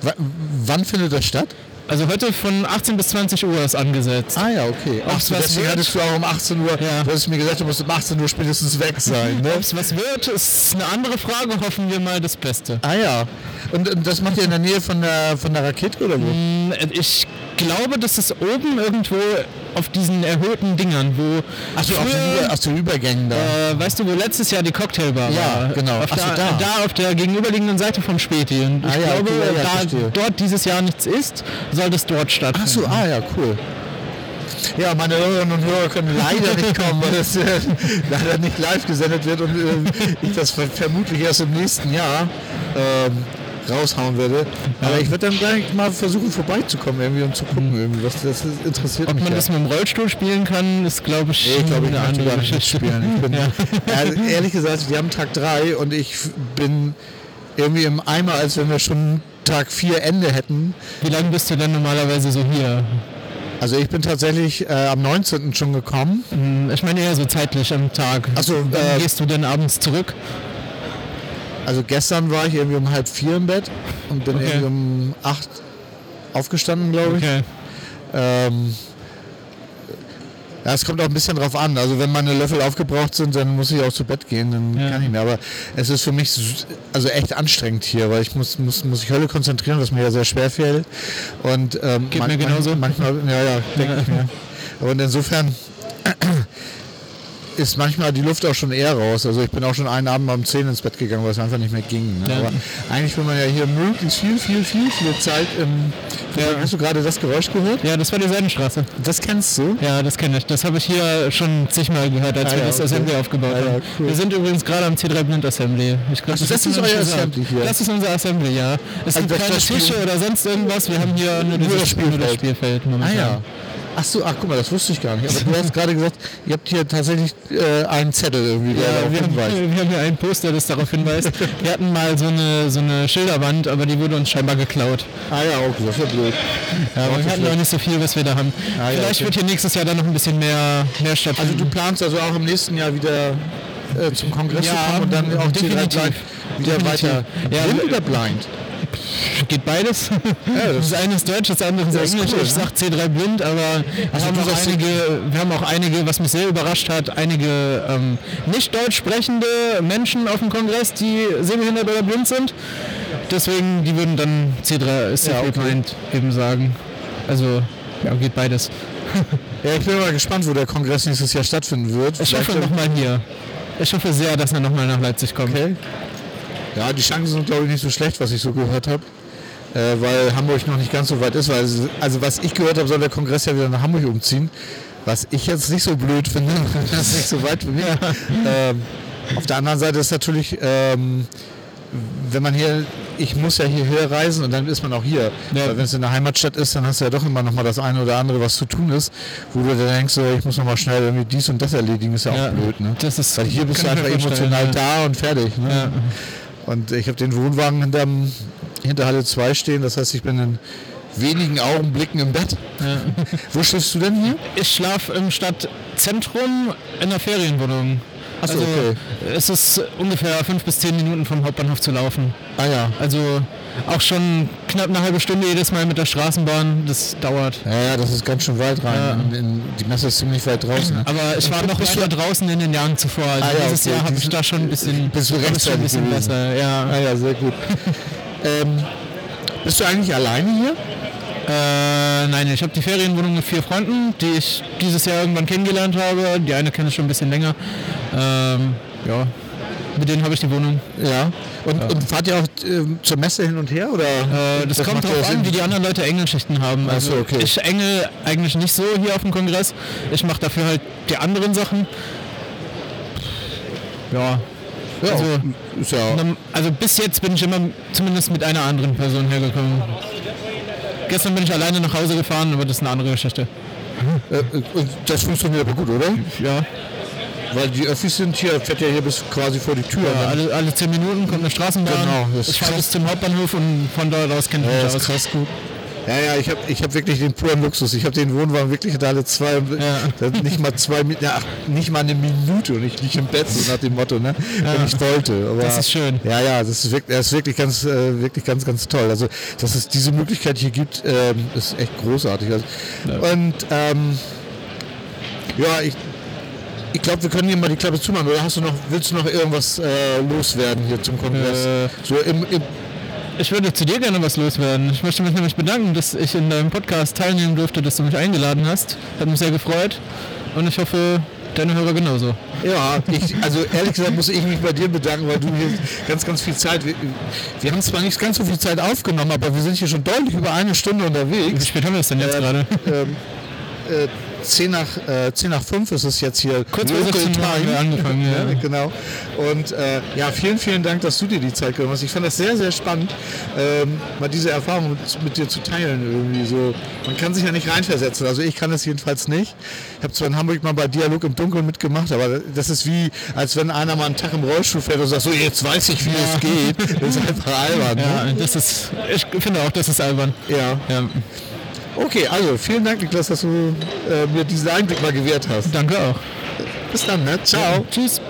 W wann findet das statt? Also heute von 18 bis 20 Uhr ist angesetzt. Ah ja, okay. Ach, so, deswegen hattest du auch um 18 Uhr, Ja. du hast mir gesagt, du musst um 18 Uhr spätestens weg sein. Ne? Ob es was wird, ist eine andere Frage. Hoffen wir mal das Beste. ah ja. Und, und das macht ihr in der Nähe von der, von der Rakete oder wo? Hm, Ich glaube, das ist oben irgendwo auf diesen erhöhten Dingern, wo Ach so, auf den, Über, auf den Übergängen da. äh, weißt du, wo letztes Jahr die Cocktailbar Ja, war? genau. Auf Ach so, da, da. auf der gegenüberliegenden Seite vom Späti. Und ich Ah ja, glaube, okay, ja, ja, da verstehe. dort dieses Jahr nichts ist, soll das dort stattfinden. Ach so, ah ja, cool. Ja, meine Hörerinnen und Hörer können leider nicht kommen, weil es äh, leider nicht live gesendet wird und äh, ich das ver vermutlich erst im nächsten Jahr ähm, raushauen werde. Aber ich werde dann gleich mal versuchen vorbeizukommen irgendwie und zu gucken irgendwie, was das interessiert Ob mich. man ja. das mit dem Rollstuhl spielen kann, ist, glaube ich, Nee, ich glaube, ich möchte gar nicht mitspielen. Ich bin, Ja. ja, ehrlich gesagt, wir haben Tag 3 und ich bin irgendwie im Eimer, als wenn wir schon Tag 4 Ende hätten. Wie lange bist du denn normalerweise so hier? Also ich bin tatsächlich äh, am 19. schon gekommen. Hm, Ich meine eher so zeitlich am Tag. Ach so, Wann äh, gehst du denn abends zurück? Also gestern war ich irgendwie um halb vier im Bett und bin Okay. irgendwie um acht aufgestanden, glaube ich. Okay. Ähm, ja, es kommt auch ein bisschen drauf an. Also wenn meine Löffel aufgebraucht sind, dann muss ich auch zu Bett gehen, dann Ja. kann ich mehr. Aber es ist für mich also echt anstrengend hier, weil ich muss, muss, muss ich Hölle konzentrieren, was mir ja sehr schwer fällt. Und ähm, Geht mir genauso. manchmal, ja, ja, denke Ja. ich mir. Und insofern ist manchmal die Luft auch schon eher raus. Also ich bin auch schon einen Abend um 10 ins Bett gegangen, weil es einfach nicht mehr ging. Ne? Ja. Aber eigentlich will man ja hier möglichst viel, viel, viel, viel Zeit im... Hast du gerade das Geräusch gehört? Ja, das war die Seidenstraße. Das kennst du? Ja, das kenne ich. Das habe ich hier schon zigmal gehört, als Ah wir ja, das okay. Assembly aufgebaut Ah ja, haben. cool. Wir sind übrigens gerade am C3 Blind Assembly. Ich glaub, Ach, das ist du noch euer. Assembly hier? Das ist unser Assembly, ja. Es Also gibt das- keine das Tische oder sonst irgendwas. Wir haben hier nur, das nur das Spielfeld. Spielfeld momentan. Ah ja. Ach so, ach guck mal, das wusste ich gar nicht. Aber du hast gerade gesagt, ihr habt hier tatsächlich äh, einen Zettel irgendwie, der Ja, darauf wir haben, hinweist. wir haben hier ein Poster, das darauf hinweist. Wir hatten mal so eine, so eine Schilderwand, aber die wurde uns scheinbar geklaut. Ah ja, okay, das ist ja blöd. Ja, aber wir hatten auch nicht so viel, was wir da haben. Ah, ja, Vielleicht okay. wird hier nächstes Jahr dann noch ein bisschen mehr, mehr Also stattfinden. du planst also auch im nächsten Jahr wieder äh, zum Kongress Ja, zu kommen und dann auch definitiv. Wieder Definitiv. weiter. Ja, Blind oder blind? Geht beides. das- das eine ist Deutsch, das andere ist ist Englisch. cool, ich sag C3 blind, aber wir, Also haben du auch einige, wir haben auch einige, was mich sehr überrascht hat, einige ähm, nicht deutsch sprechende Menschen auf dem Kongress, die sehbehindert oder blind sind. Deswegen, die würden dann C3 C3 Ja, okay. blind eben sagen. Also, ja, geht beides. Ja, ich bin mal gespannt, wo der Kongress nächstes Jahr stattfinden wird. Ich Vielleicht- hoffe nochmal hier. Ich hoffe sehr, dass er nochmal nach Leipzig kommt. Okay. Ja, die Chancen sind glaube ich nicht so schlecht, was ich so gehört habe. äh, weil Hamburg noch nicht ganz so weit ist. Weil, also was ich gehört habe, soll der Kongress ja wieder nach Hamburg umziehen. Was ich jetzt nicht so blöd finde, das ist nicht so weit für mich. Ähm, auf der anderen Seite ist natürlich, ähm, wenn man hier, ich muss ja hierher reisen und dann ist man auch hier. Ja. Weil wenn es in der Heimatstadt ist, dann hast du ja doch immer noch mal das eine oder andere, was zu tun ist, wo du dann denkst, so, ich muss noch mal schnell irgendwie dies und das erledigen, ist ja auch Ja. blöd. Ne? Das ist, Weil hier bist du einfach emotional ja. da und fertig. Ne? Ja. Und ich habe den Wohnwagen hinterm, hinter Halle 2 stehen, das heißt, ich bin in wenigen Augenblicken im Bett. Wo schläfst du denn hier? Ich schlafe im Stadtzentrum in der Ferienwohnung. Ach so, also okay. es ist ungefähr fünf bis zehn Minuten vom Hauptbahnhof zu laufen. Ah ja. Also auch schon knapp eine halbe Stunde jedes Mal mit der Straßenbahn. Das dauert. Ja, ja, das ist ganz schön weit rein. Ja. In, in, die Messe ist ziemlich weit draußen. Ne? Aber ich war noch weiter draußen in den Jahren zuvor. Also Ah ja, dieses okay. Jahr habe ich da schon ein bisschen, Bist du ich schon ein bisschen gewesen. besser. Ja. Ah ja, sehr gut. ähm, bist du eigentlich alleine hier? Äh, nein, ich habe die Ferienwohnung mit vier Freunden, die ich dieses Jahr irgendwann kennengelernt habe. Die eine kenne ich schon ein bisschen länger. Ähm, ja, mit denen habe ich die Wohnung. Ja. Und, und fahrt ihr auch ähm, zur Messe hin und her? Oder? Äh, das, kommt ja darauf Sinn. an, wie die anderen Leute Engelschichten haben. Also so, okay. ich engel eigentlich nicht so hier auf dem Kongress. Ich mache dafür halt die anderen Sachen. Ja. Ja, Also, ja also bis jetzt bin ich immer zumindest mit einer anderen Person hergekommen. Gestern bin ich alleine nach Hause gefahren, aber das ist eine andere Geschichte. äh, und das funktioniert aber gut, oder? Ja, Weil die Öffis sind hier, fährt ja hier bis quasi vor die Tür. ja alle, alle zehn Minuten kommt eine Straßenbahn. Genau, das ich fahre bis zum Hauptbahnhof und von dort aus kenne ich Ja, das aus. krass gut. Ja, ja, ich habe ich hab wirklich den puren Luxus. Ich habe den Wohnwagen wirklich in alle zwei, Ja. nicht mal zwei, ja, nicht mal eine Minute und ich liege im Bett, so nach dem Motto, ne? wenn ich wollte. Aber, Das ist schön. Ja, ja, das ist wirklich, das ist wirklich ganz, äh, wirklich ganz, ganz toll. Also, dass es diese Möglichkeit hier gibt, ähm, ist echt großartig. Also, Und ähm, ja, ich, ich glaube, wir können hier mal die Klappe zumachen. Oder hast du noch, willst du noch irgendwas äh, loswerden hier zum Kongress? Äh, so im, im, Ich würde zu dir gerne was loswerden. Ich möchte mich nämlich bedanken, dass ich in deinem Podcast teilnehmen durfte, dass du mich eingeladen hast. Hat mich sehr gefreut und ich hoffe, deine Hörer genauso. Ja, ich, also ehrlich gesagt muss ich mich bei dir bedanken, weil du hier ganz, ganz viel Zeit. Wir, wir haben zwar nicht ganz so viel Zeit aufgenommen, aber wir sind hier schon deutlich über eine Stunde Wie unterwegs. spät haben wir es denn jetzt Äh, gerade? Ähm, äh, 10 nach, äh, 10 nach 5 ist es jetzt hier. Kurz vor Local 16 Uhr angefangen, ja. Ja, genau. Und äh, ja, vielen, vielen Dank, dass du dir die Zeit genommen hast. Ich fand das sehr, sehr spannend, ähm, mal diese Erfahrung mit, mit dir zu teilen. Irgendwie so. Man kann sich ja nicht reinversetzen. Also ich kann das jedenfalls nicht. Ich habe zwar in Hamburg mal bei Dialog im Dunkeln mitgemacht, aber das ist wie, als wenn einer mal einen Tag im Rollstuhl fährt und sagt, so jetzt weiß ich, wie es geht. Das ist einfach albern. Ja, Ne? das ist, ich finde auch, das ist albern. Ja. Ja, Okay, also vielen Dank, Niklas, dass du äh, mir diesen Einblick mal gewährt hast. danke auch. Bis dann, ne? Ciao. Tschüss.